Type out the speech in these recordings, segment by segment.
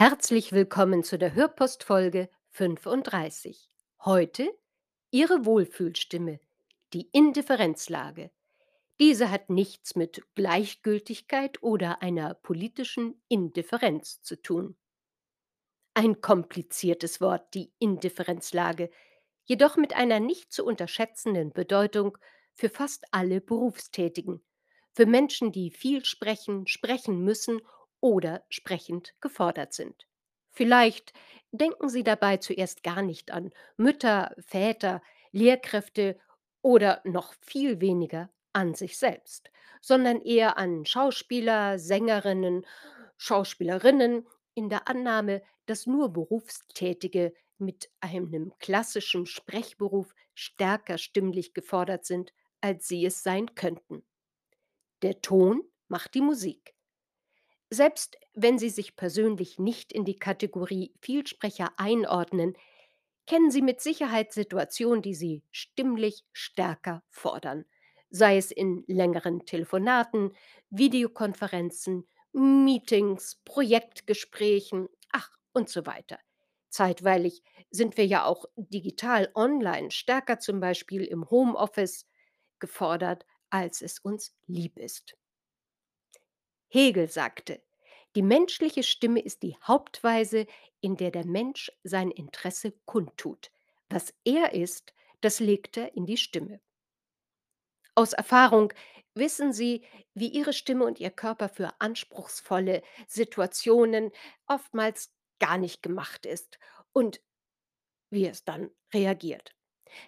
Herzlich willkommen zu der Hörpostfolge 35. Heute Ihre Wohlfühlstimme, die Indifferenzlage. Diese hat nichts mit Gleichgültigkeit oder einer politischen Indifferenz zu tun. Ein kompliziertes Wort, die Indifferenzlage, jedoch mit einer nicht zu unterschätzenden Bedeutung für fast alle Berufstätigen, für Menschen, die viel sprechen, sprechen müssen oder sprechend gefordert sind. Vielleicht denken Sie dabei zuerst gar nicht an Mütter, Väter, Lehrkräfte oder noch viel weniger an sich selbst, sondern eher an Schauspieler, Sängerinnen, Schauspielerinnen in der Annahme, dass nur Berufstätige mit einem klassischen Sprechberuf stärker stimmlich gefordert sind, als sie es sein könnten. Der Ton macht die Musik. Selbst wenn Sie sich persönlich nicht in die Kategorie Vielsprecher einordnen, kennen Sie mit Sicherheit Situationen, die Sie stimmlich stärker fordern, sei es in längeren Telefonaten, Videokonferenzen, Meetings, Projektgesprächen, ach und so weiter. Zeitweilig sind wir ja auch digital online stärker zum Beispiel im Homeoffice gefordert, als es uns lieb ist. Hegel sagte, die menschliche Stimme ist die Hauptweise, in der der Mensch sein Interesse kundtut. Was er ist, das legt er in die Stimme. Aus Erfahrung wissen Sie, wie Ihre Stimme und Ihr Körper für anspruchsvolle Situationen oftmals gar nicht gemacht ist und wie es dann reagiert.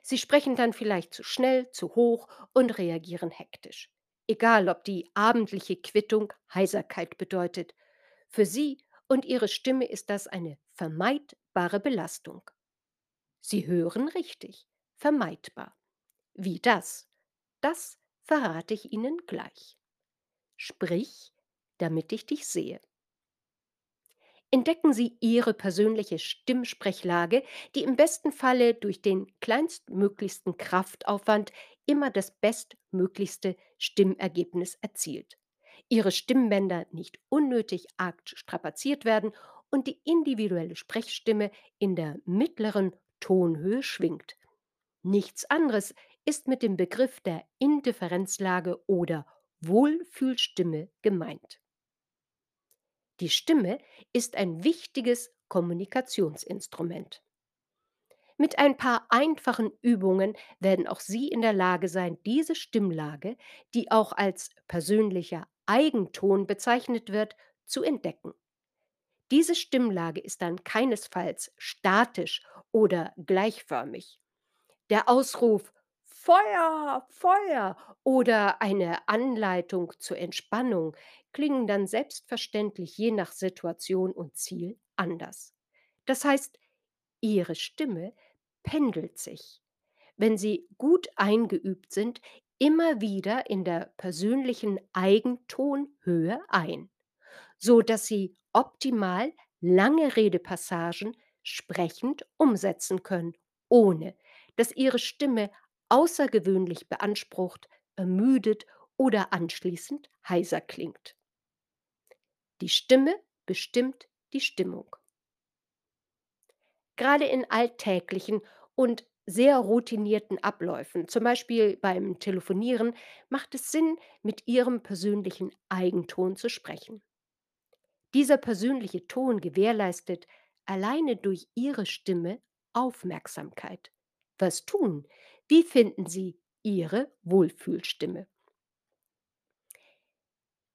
Sie sprechen dann vielleicht zu schnell, zu hoch und reagieren hektisch. Egal, ob die abendliche Quittung Heiserkeit bedeutet. Für Sie und Ihre Stimme ist das eine vermeidbare Belastung. Sie hören richtig, vermeidbar. Wie das? Das verrate ich Ihnen gleich. Sprich, damit ich dich sehe. Entdecken Sie Ihre persönliche Stimmsprechlage, die im besten Falle durch den kleinstmöglichsten Kraftaufwand immer das bestmöglichste Stimmergebnis erzielt. Ihre Stimmbänder nicht unnötig arg strapaziert werden und die individuelle Sprechstimme in der mittleren Tonhöhe schwingt. Nichts anderes ist mit dem Begriff der Indifferenzlage oder Wohlfühlstimme gemeint. Die Stimme ist ein wichtiges Kommunikationsinstrument. Mit ein paar einfachen Übungen werden auch Sie in der Lage sein, diese Stimmlage, die auch als persönlicher Eigenton bezeichnet wird, zu entdecken. Diese Stimmlage ist dann keinesfalls statisch oder gleichförmig. Der Ausruf Feuer, Feuer oder eine Anleitung zur Entspannung klingen dann selbstverständlich je nach Situation und Ziel anders. Das heißt, Ihre Stimme pendelt sich, wenn Sie gut eingeübt sind, immer wieder in der persönlichen Eigentonhöhe ein, so dass Sie optimal lange Redepassagen sprechend umsetzen können, ohne dass Ihre Stimme außergewöhnlich beansprucht, ermüdet oder anschließend heiser klingt. Die Stimme bestimmt die Stimmung. Gerade in alltäglichen und sehr routinierten Abläufen, zum Beispiel beim Telefonieren, macht es Sinn, mit Ihrem persönlichen Eigenton zu sprechen. Dieser persönliche Ton gewährleistet alleine durch Ihre Stimme Aufmerksamkeit. Was tun? Wie finden Sie Ihre Wohlfühlstimme?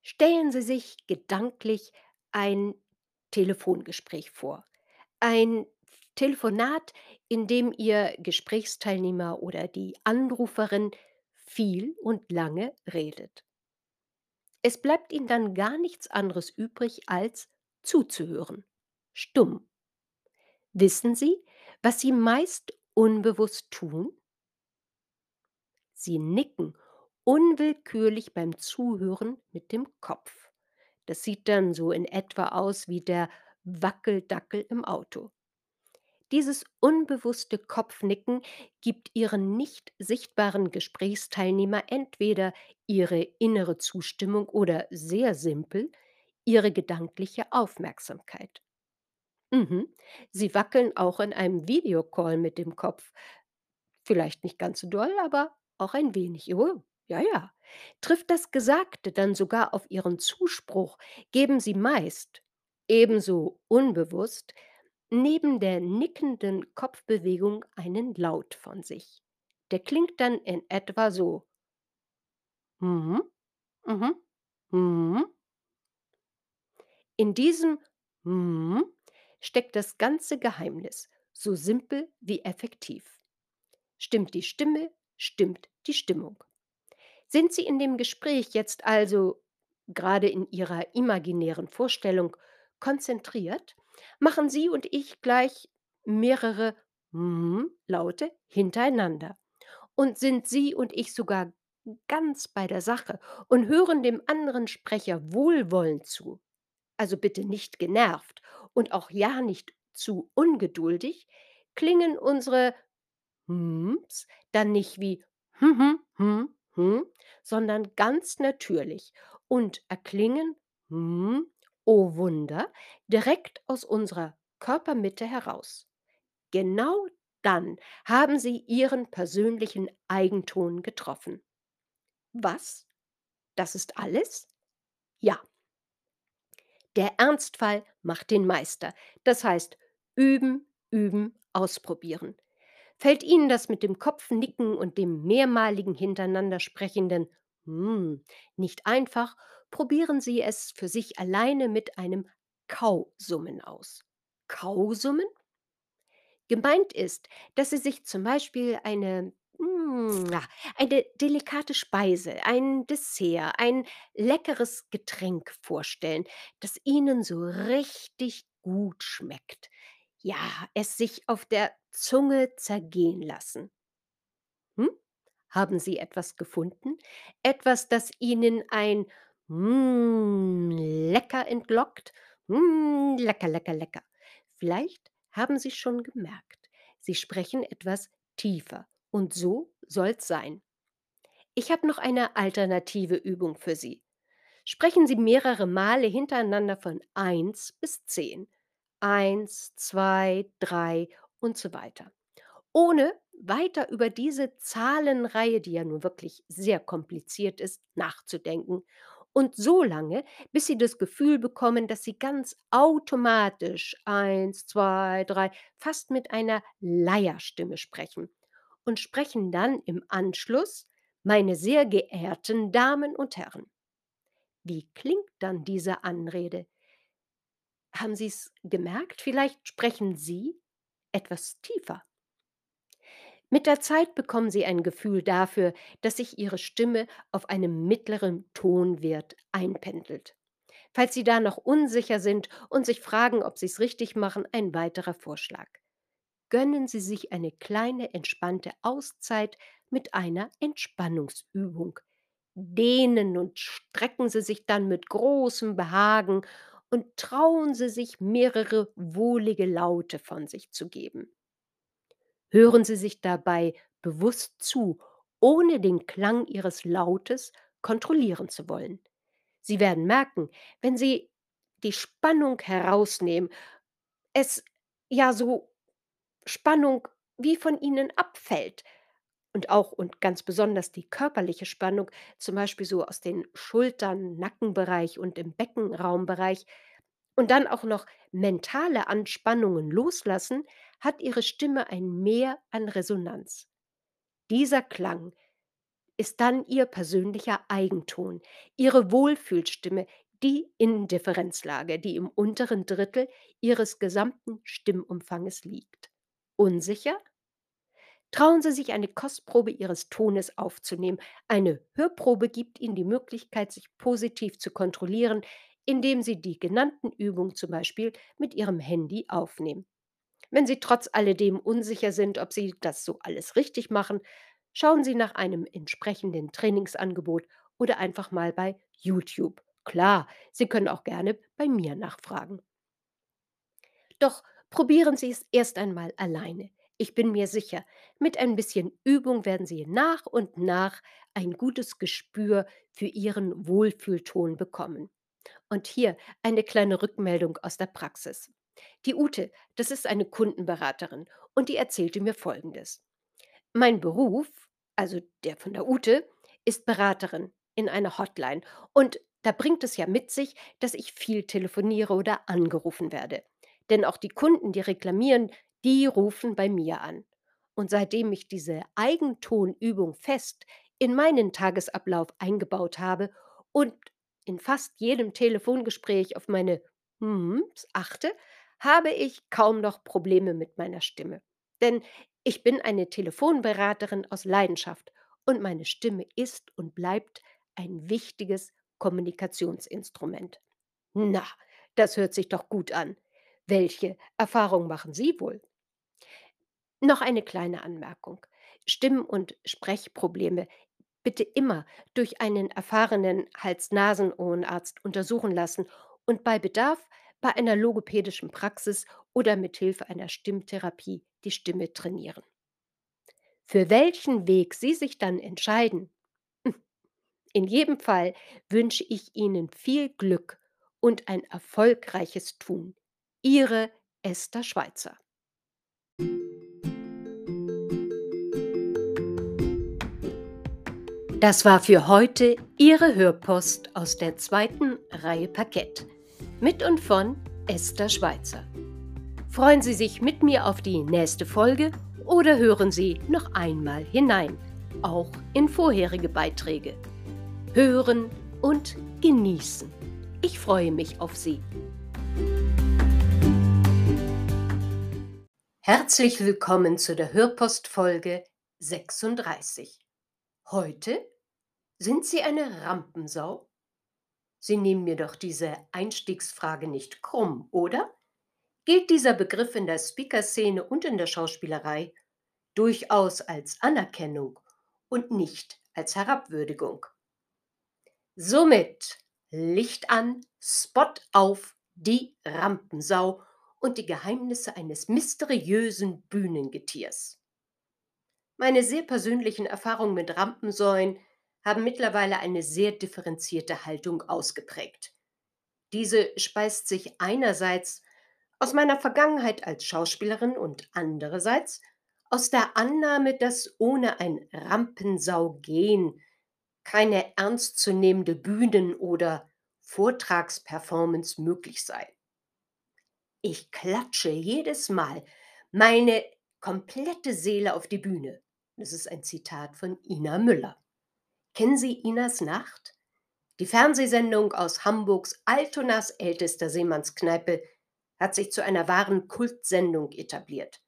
Stellen Sie sich gedanklich ein Telefongespräch vor. Ein Telefonat, in dem Ihr Gesprächsteilnehmer oder die Anruferin viel und lange redet. Es bleibt Ihnen dann gar nichts anderes übrig, als zuzuhören. stumm. Wissen Sie, was Sie meist unbewusst tun? Sie nicken unwillkürlich beim Zuhören mit dem Kopf. Das sieht dann so in etwa aus wie der Wackeldackel im Auto. Dieses unbewusste Kopfnicken gibt Ihren nicht sichtbaren Gesprächsteilnehmer entweder ihre innere Zustimmung oder sehr simpel ihre gedankliche Aufmerksamkeit. Mhm. Sie wackeln auch in einem Videocall mit dem Kopf. Vielleicht nicht ganz so doll, aber auch ein wenig. Oh, ja, ja. Trifft das Gesagte dann sogar auf Ihren Zuspruch, geben Sie meist, ebenso unbewusst, neben der nickenden Kopfbewegung einen Laut von sich. Der klingt dann in etwa so. Mhm, mhm, mhm. In diesem mhm steckt das ganze Geheimnis, so simpel wie effektiv. Stimmt die Stimme, stimmt die Stimmung. Sind Sie in dem Gespräch jetzt also, gerade in Ihrer imaginären Vorstellung, konzentriert, machen Sie und ich gleich mehrere mhm Laute hintereinander. Und sind Sie und ich sogar ganz bei der Sache und hören dem anderen Sprecher wohlwollend zu, also bitte nicht genervt und auch ja nicht zu ungeduldig, klingen unsere Hms dann nicht wie hm, hm, hm, hm, sondern ganz natürlich und erklingen, hm, oh Wunder, direkt aus unserer Körpermitte heraus. Genau dann haben Sie Ihren persönlichen Eigenton getroffen. Was? Das ist alles? Ja. Der Ernstfall macht den Meister. Das heißt, üben, üben, ausprobieren. Fällt Ihnen das mit dem Kopfnicken und dem mehrmaligen hintereinander sprechenden hm nicht einfach, probieren Sie es für sich alleine mit einem Kausummen aus. Kausummen? Gemeint ist, dass Sie sich zum Beispiel eine hm, ah, eine delikate Speise, ein Dessert, ein leckeres Getränk vorstellen, das Ihnen so richtig gut schmeckt. Ja, es sich auf der Zunge zergehen lassen. Hm? Haben Sie etwas gefunden? Etwas, das Ihnen ein „Mm, lecker“ entlockt? „Mm, lecker, lecker, lecker.“ Vielleicht haben Sie schon gemerkt, Sie sprechen etwas tiefer und so soll's sein. Ich habe noch eine alternative Übung für Sie. Sprechen Sie mehrere Male hintereinander von eins bis 10. 1, 2, 3 und so weiter ohne weiter über diese Zahlenreihe, die ja nun wirklich sehr kompliziert ist, nachzudenken. Und so lange, bis Sie das Gefühl bekommen, dass Sie ganz automatisch eins, 2, 3, fast mit einer Leierstimme sprechen und sprechen dann im Anschluss: „Meine sehr geehrten Damen und Herren.“ Wie klingt dann diese Anrede? Haben Sie's gemerkt? Vielleicht sprechen Sie etwas tiefer. Mit der Zeit bekommen Sie ein Gefühl dafür, dass sich Ihre Stimme auf einem mittleren Tonwert einpendelt. Falls Sie da noch unsicher sind und sich fragen, ob Sie's richtig machen, ein weiterer Vorschlag. Gönnen Sie sich eine kleine entspannte Auszeit mit einer Entspannungsübung. Dehnen und strecken Sie sich dann mit großem Behagen und trauen Sie sich, mehrere wohlige Laute von sich zu geben. Hören Sie sich dabei bewusst zu, ohne den Klang Ihres Lautes kontrollieren zu wollen. Sie werden merken, wenn Sie die Spannung herausnehmen, es ja so Spannung wie von Ihnen abfällt und auch und ganz besonders die körperliche Spannung, zum Beispiel so aus den Schultern, Nackenbereich und im Beckenraumbereich und dann auch noch mentale Anspannungen loslassen, hat Ihre Stimme ein Mehr an Resonanz. Dieser Klang ist dann Ihr persönlicher Eigenton, Ihre Wohlfühlstimme, die Indifferenzlage, die im unteren Drittel Ihres gesamten Stimmumfanges liegt. Unsicher? Trauen Sie sich eine Kostprobe Ihres Tones aufzunehmen. Eine Hörprobe gibt Ihnen die Möglichkeit, sich positiv zu kontrollieren, indem Sie die genannten Übungen zum Beispiel mit Ihrem Handy aufnehmen. Wenn Sie trotz alledem unsicher sind, ob Sie das so alles richtig machen, schauen Sie nach einem entsprechenden Trainingsangebot oder einfach mal bei YouTube. Klar, Sie können auch gerne bei mir nachfragen. Doch probieren Sie es erst einmal alleine. Ich bin mir sicher, mit ein bisschen Übung werden Sie nach und nach ein gutes Gespür für Ihren Wohlfühlton bekommen. Und hier eine kleine Rückmeldung aus der Praxis. Die Ute, das ist eine Kundenberaterin und die erzählte mir Folgendes. Mein Beruf, also der von der Ute, ist Beraterin in einer Hotline. Und da bringt es ja mit sich, dass ich viel telefoniere oder angerufen werde. Denn auch die Kunden, die reklamieren, die rufen bei mir an. Und seitdem ich diese Eigentonübung fest in meinen Tagesablauf eingebaut habe und in fast jedem Telefongespräch auf meine Hms achte, habe ich kaum noch Probleme mit meiner Stimme. Denn ich bin eine Telefonberaterin aus Leidenschaft und meine Stimme ist und bleibt ein wichtiges Kommunikationsinstrument. Na, das hört sich doch gut an. Welche Erfahrung machen Sie wohl? Noch eine kleine Anmerkung. Stimm- und Sprechprobleme bitte immer durch einen erfahrenen Hals-Nasen-Ohrenarzt untersuchen lassen und bei Bedarf bei einer logopädischen Praxis oder mit Hilfe einer Stimmtherapie die Stimme trainieren. Für welchen Weg Sie sich dann entscheiden, in jedem Fall wünsche ich Ihnen viel Glück und ein erfolgreiches Tun. Ihre Esther Schweizer. Das war für heute Ihre Hörpost aus der zweiten Reihe Parkett. Mit und von Esther Schweizer. Freuen Sie sich mit mir auf die nächste Folge oder hören Sie noch einmal hinein, auch in vorherige Beiträge. Hören und genießen. Ich freue mich auf Sie. Herzlich willkommen zu der Hörpostfolge 36. Heute sind Sie eine Rampensau? Sie nehmen mir doch diese Einstiegsfrage nicht krumm, oder? Gilt dieser Begriff in der Speaker-Szene und in der Schauspielerei durchaus als Anerkennung und nicht als Herabwürdigung? Somit Licht an, Spot auf, die Rampensau und die Geheimnisse eines mysteriösen Bühnengetiers. Meine sehr persönlichen Erfahrungen mit Rampensäulen haben mittlerweile eine sehr differenzierte Haltung ausgeprägt. Diese speist sich einerseits aus meiner Vergangenheit als Schauspielerin und andererseits aus der Annahme, dass ohne ein Rampensau-Gen keine ernstzunehmende Bühnen- oder Vortragsperformance möglich sei. Ich klatsche jedes Mal meine komplette Seele auf die Bühne. Das ist ein Zitat von Ina Müller. Kennen Sie Inas Nacht? Die Fernsehsendung aus Hamburgs Altonas ältester Seemannskneipe hat sich zu einer wahren Kultsendung etabliert.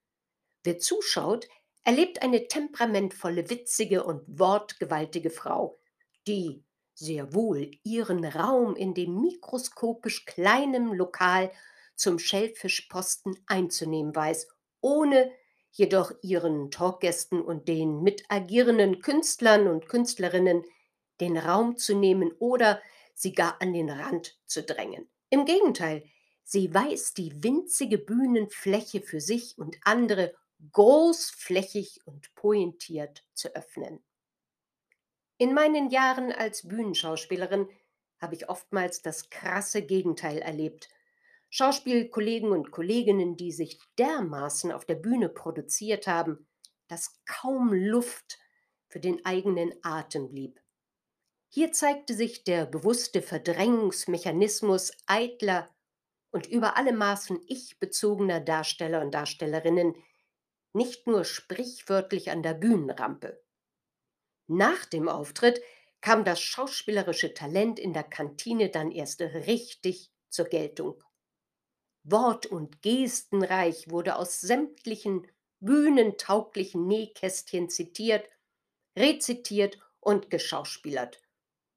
Wer zuschaut, erlebt eine temperamentvolle, witzige und wortgewaltige Frau, die sehr wohl ihren Raum in dem mikroskopisch kleinen Lokal zum Schellfischposten einzunehmen weiß, ohne jedoch ihren Talkgästen und den mitagierenden Künstlern und Künstlerinnen den Raum zu nehmen oder sie gar an den Rand zu drängen. Im Gegenteil, sie weiß die winzige Bühnenfläche für sich und andere großflächig und pointiert zu öffnen. In meinen Jahren als Bühnenschauspielerin habe ich oftmals das krasse Gegenteil erlebt Schauspielkollegen und Kolleginnen, die sich dermaßen auf der Bühne produziert haben, dass kaum Luft für den eigenen Atem blieb. Hier zeigte sich der bewusste Verdrängungsmechanismus eitler und über alle Maßen ich-bezogener Darsteller und Darstellerinnen nicht nur sprichwörtlich an der Bühnenrampe. Nach dem Auftritt kam das schauspielerische Talent in der Kantine dann erst richtig zur Geltung. Wort- und Gestenreich wurde aus sämtlichen bühnentauglichen Nähkästchen zitiert, rezitiert und geschauspielert.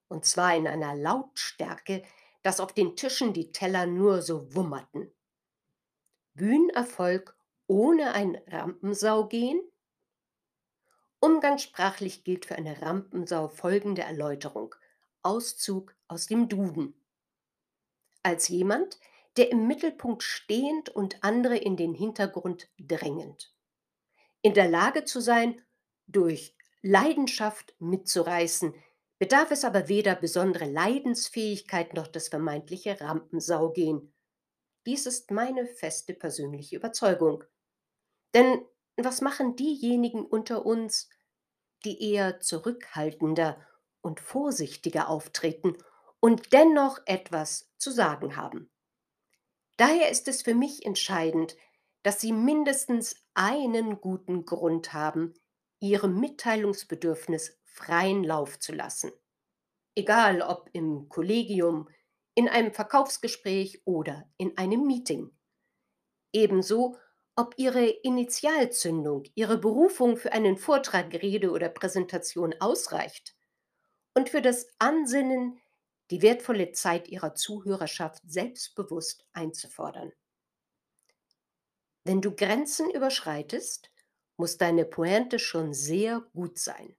Und zwar in einer Lautstärke, dass auf den Tischen die Teller nur so wummerten. Bühnenerfolg ohne ein Rampensau gehen? Umgangssprachlich gilt für eine Rampensau folgende Erläuterung. Auszug aus dem Duden. Als jemand, der im Mittelpunkt stehend und andere in den Hintergrund drängend. In der Lage zu sein, durch Leidenschaft mitzureißen, bedarf es aber weder besondere Leidensfähigkeit noch das vermeintliche Rampensaugehen. Dies ist meine feste persönliche Überzeugung. Denn was machen diejenigen unter uns, die eher zurückhaltender und vorsichtiger auftreten und dennoch etwas zu sagen haben? Daher ist es für mich entscheidend, dass Sie mindestens einen guten Grund haben, Ihrem Mitteilungsbedürfnis freien Lauf zu lassen. Egal ob im Kollegium, in einem Verkaufsgespräch oder in einem Meeting. Ebenso, ob Ihre Initialzündung, Ihre Berufung für einen Vortrag, Rede oder Präsentation ausreicht und für das Ansinnen, die wertvolle Zeit Ihrer Zuhörerschaft selbstbewusst einzufordern. Wenn du Grenzen überschreitest, muss deine Pointe schon sehr gut sein.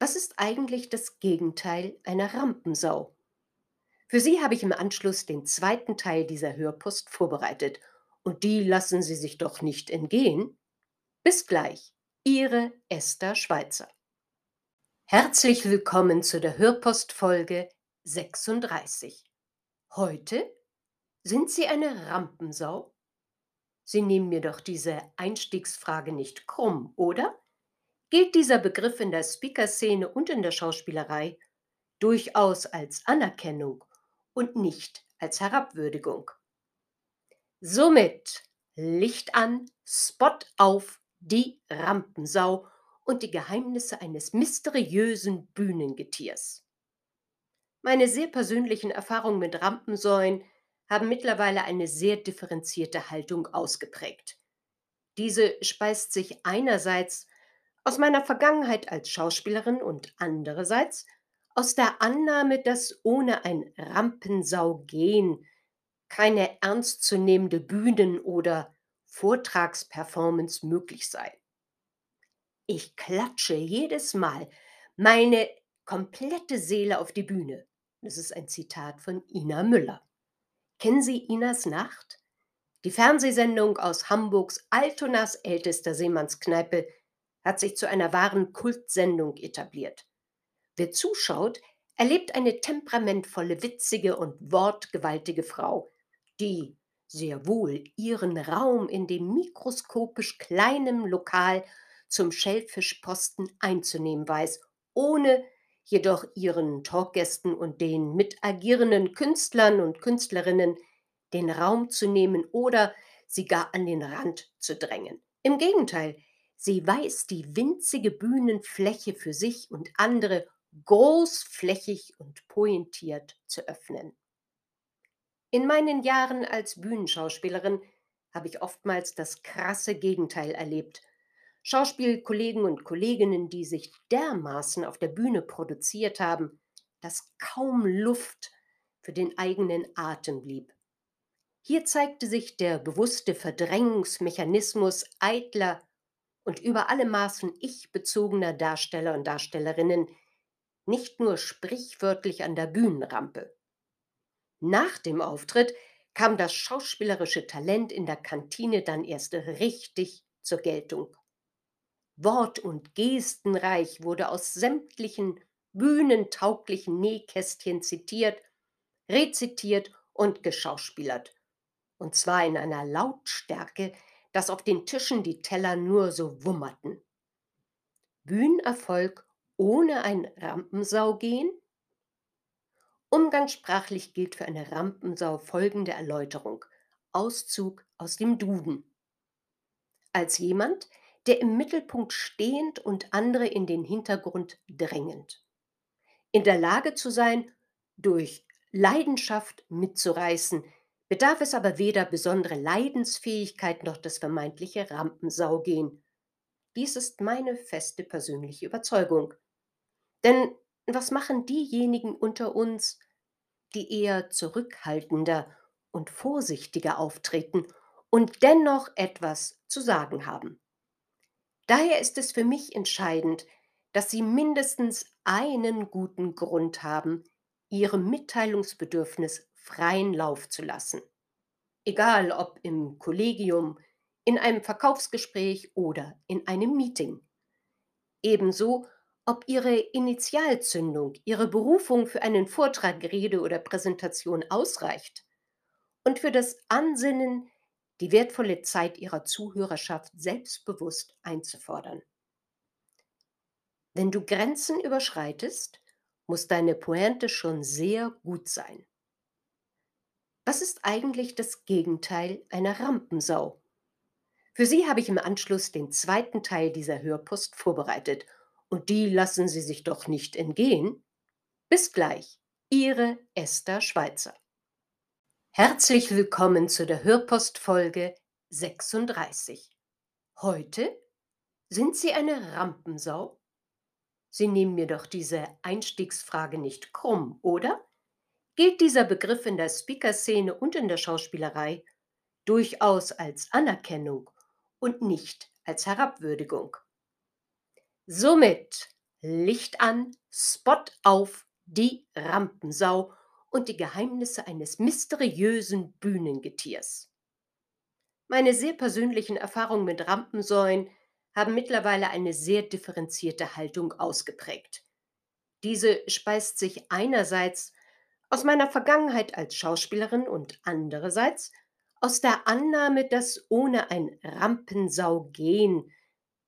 Was ist eigentlich das Gegenteil einer Rampensau? Für Sie habe ich im Anschluss den zweiten Teil dieser Hörpost vorbereitet und die lassen Sie sich doch nicht entgehen. Bis gleich, Ihre Esther Schweizer. Herzlich willkommen zu der Hörpostfolge 36. Heute sind Sie eine Rampensau? Sie nehmen mir doch diese Einstiegsfrage nicht krumm, oder? gilt dieser Begriff in der Speaker-Szene und in der Schauspielerei durchaus als Anerkennung und nicht als Herabwürdigung. Somit Licht an, Spot auf, die Rampensau und die Geheimnisse eines mysteriösen Bühnengetiers. Meine sehr persönlichen Erfahrungen mit Rampensäuen haben mittlerweile eine sehr differenzierte Haltung ausgeprägt. Diese speist sich einerseits aus meiner Vergangenheit als Schauspielerin und andererseits aus der Annahme, dass ohne ein Rampensau-Gehen keine ernstzunehmende Bühnen- oder Vortragsperformance möglich sei. Ich klatsche jedes Mal meine komplette Seele auf die Bühne. Das ist ein Zitat von Ina Müller. Kennen Sie Inas Nacht? Die Fernsehsendung aus Hamburgs Altonas ältester Seemannskneipe hat sich zu einer wahren Kultsendung etabliert. Wer zuschaut, erlebt eine temperamentvolle, witzige und wortgewaltige Frau, die sehr wohl ihren Raum in dem mikroskopisch kleinen Lokal zum Schellfischposten einzunehmen weiß, ohne jedoch ihren Talkgästen und den mitagierenden Künstlern und Künstlerinnen den Raum zu nehmen oder sie gar an den Rand zu drängen. Im Gegenteil, Sie weiß die winzige Bühnenfläche für sich und andere großflächig und pointiert zu öffnen. In meinen Jahren als Bühnenschauspielerin habe ich oftmals das krasse Gegenteil erlebt. Schauspielkollegen und Kolleginnen, die sich dermaßen auf der Bühne produziert haben, dass kaum Luft für den eigenen Atem blieb. Hier zeigte sich der bewusste Verdrängungsmechanismus eitler und über alle Maßen ich-bezogener Darsteller und Darstellerinnen, nicht nur sprichwörtlich an der Bühnenrampe. Nach dem Auftritt kam das schauspielerische Talent in der Kantine dann erst richtig zur Geltung. Wort- und Gestenreich wurde aus sämtlichen bühnentauglichen Nähkästchen zitiert, rezitiert und geschauspielert. Und zwar in einer Lautstärke, dass auf den Tischen die Teller nur so wummerten. Bühnenerfolg ohne ein Rampensau gehen? Umgangssprachlich gilt für eine Rampensau folgende Erläuterung. Auszug aus dem Duden. Als jemand, der im Mittelpunkt stehend und andere in den Hintergrund drängend. In der Lage zu sein, durch Leidenschaft mitzureißen, bedarf es aber weder besondere Leidensfähigkeit noch das vermeintliche Rampensaugehen. Dies ist meine feste persönliche Überzeugung. Denn was machen diejenigen unter uns, die eher zurückhaltender und vorsichtiger auftreten und dennoch etwas zu sagen haben. Daher ist es für mich entscheidend, dass Sie mindestens einen guten Grund haben, Ihrem Mitteilungsbedürfnis freien Lauf zu lassen. Egal ob im Kollegium, in einem Verkaufsgespräch oder in einem Meeting. Ebenso, ob Ihre Initialzündung, Ihre Berufung für einen Vortrag, Rede oder Präsentation ausreicht und für das Ansinnen, die wertvolle Zeit Ihrer Zuhörerschaft selbstbewusst einzufordern. Wenn du Grenzen überschreitest, muss deine Pointe schon sehr gut sein. Was ist eigentlich das Gegenteil einer Rampensau? Für Sie habe ich im Anschluss den zweiten Teil dieser Hörpost vorbereitet. Und die lassen Sie sich doch nicht entgehen. Bis gleich, Ihre Esther Schweizer. Herzlich willkommen zu der Hörpostfolge 36. Heute sind Sie eine Rampensau? Sie nehmen mir doch diese Einstiegsfrage nicht krumm, oder? Gilt dieser Begriff in der Speaker-Szene und in der Schauspielerei durchaus als Anerkennung und nicht als Herabwürdigung? Somit Licht an, Spot auf, die Rampensau und die Geheimnisse eines mysteriösen Bühnengetiers. Meine sehr persönlichen Erfahrungen mit Rampensäulen haben mittlerweile eine sehr differenzierte Haltung ausgeprägt. Diese speist sich einerseits aus meiner Vergangenheit als Schauspielerin und andererseits aus der Annahme, dass ohne ein Rampensau-Gen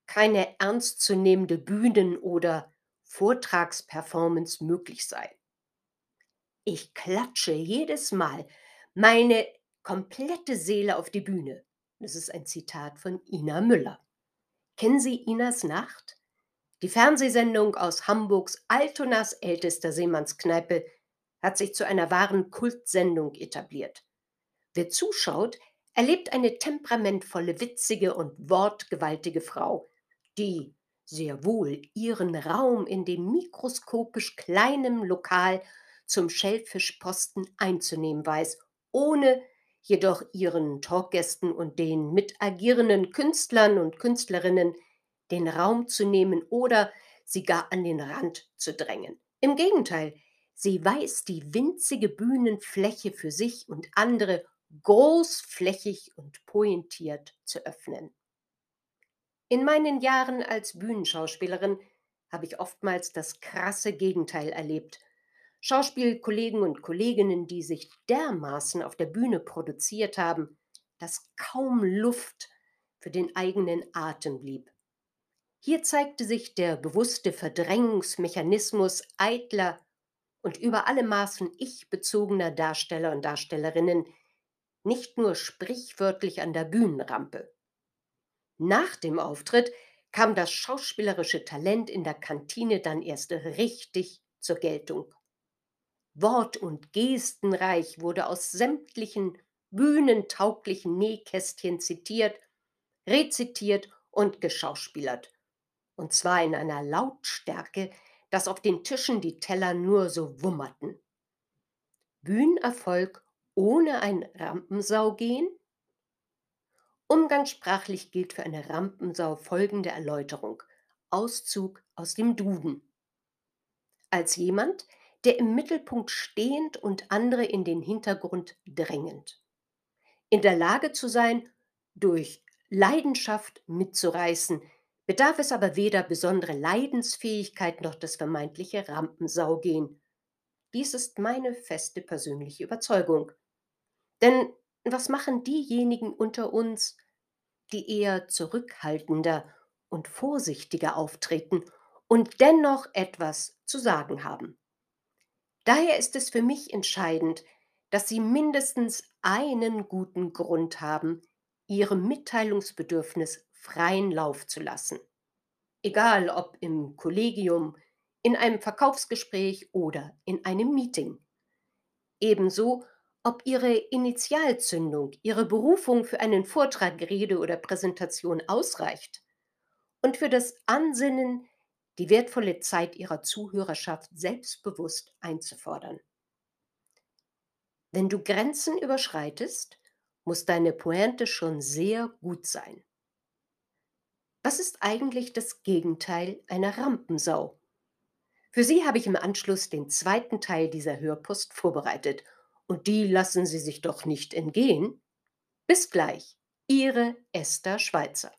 keine ernstzunehmende Bühnen- oder Vortragsperformance möglich sei. Ich klatsche jedes Mal meine komplette Seele auf die Bühne. Das ist ein Zitat von Ina Müller. Kennen Sie Inas Nacht? Die Fernsehsendung aus Hamburgs Altonas ältester Seemannskneipe hat sich zu einer wahren Kultsendung etabliert. Wer zuschaut, erlebt eine temperamentvolle, witzige und wortgewaltige Frau, die sehr wohl ihren Raum in dem mikroskopisch kleinen Lokal zum Schellfischposten einzunehmen weiß, ohne jedoch ihren Talkgästen und den mitagierenden Künstlern und Künstlerinnen den Raum zu nehmen oder sie gar an den Rand zu drängen. Im Gegenteil, sie weiß die winzige Bühnenfläche für sich und andere großflächig und pointiert zu öffnen. In meinen Jahren als Bühnenschauspielerin habe ich oftmals das krasse Gegenteil erlebt Schauspielkollegen und Kolleginnen, die sich dermaßen auf der Bühne produziert haben, dass kaum Luft für den eigenen Atem blieb. Hier zeigte sich der bewusste Verdrängungsmechanismus eitler und über alle Maßen ich-bezogener Darsteller und Darstellerinnen nicht nur sprichwörtlich an der Bühnenrampe. Nach dem Auftritt kam das schauspielerische Talent in der Kantine dann erst richtig zur Geltung. Wort- und Gestenreich wurde aus sämtlichen bühnentauglichen Nähkästchen zitiert, rezitiert und geschauspielert. Und zwar in einer Lautstärke, dass auf den Tischen die Teller nur so wummerten. Bühnenerfolg ohne ein Rampensau gehen? Umgangssprachlich gilt für eine Rampensau folgende Erläuterung. Auszug aus dem Duden. Als jemand, der im Mittelpunkt stehend und andere in den Hintergrund drängend. In der Lage zu sein, durch Leidenschaft mitzureißen, bedarf es aber weder besondere Leidensfähigkeit noch das vermeintliche Rampensaugehen. Dies ist meine feste persönliche Überzeugung. Denn was machen diejenigen unter uns, die eher zurückhaltender und vorsichtiger auftreten und dennoch etwas zu sagen haben? Daher ist es für mich entscheidend, dass Sie mindestens einen guten Grund haben, Ihrem Mitteilungsbedürfnis freien Lauf zu lassen. Egal ob im Kollegium, in einem Verkaufsgespräch oder in einem Meeting. Ebenso, ob Ihre Initialzündung, Ihre Berufung für einen Vortrag, Rede oder Präsentation ausreicht und für das Ansinnen die wertvolle Zeit ihrer Zuhörerschaft selbstbewusst einzufordern. Wenn du Grenzen überschreitest, muss deine Pointe schon sehr gut sein. Was ist eigentlich das Gegenteil einer Rampensau? Für Sie habe ich im Anschluss den zweiten Teil dieser Hörpost vorbereitet. Und die lassen Sie sich doch nicht entgehen. Bis gleich, Ihre Esther Schweitzer.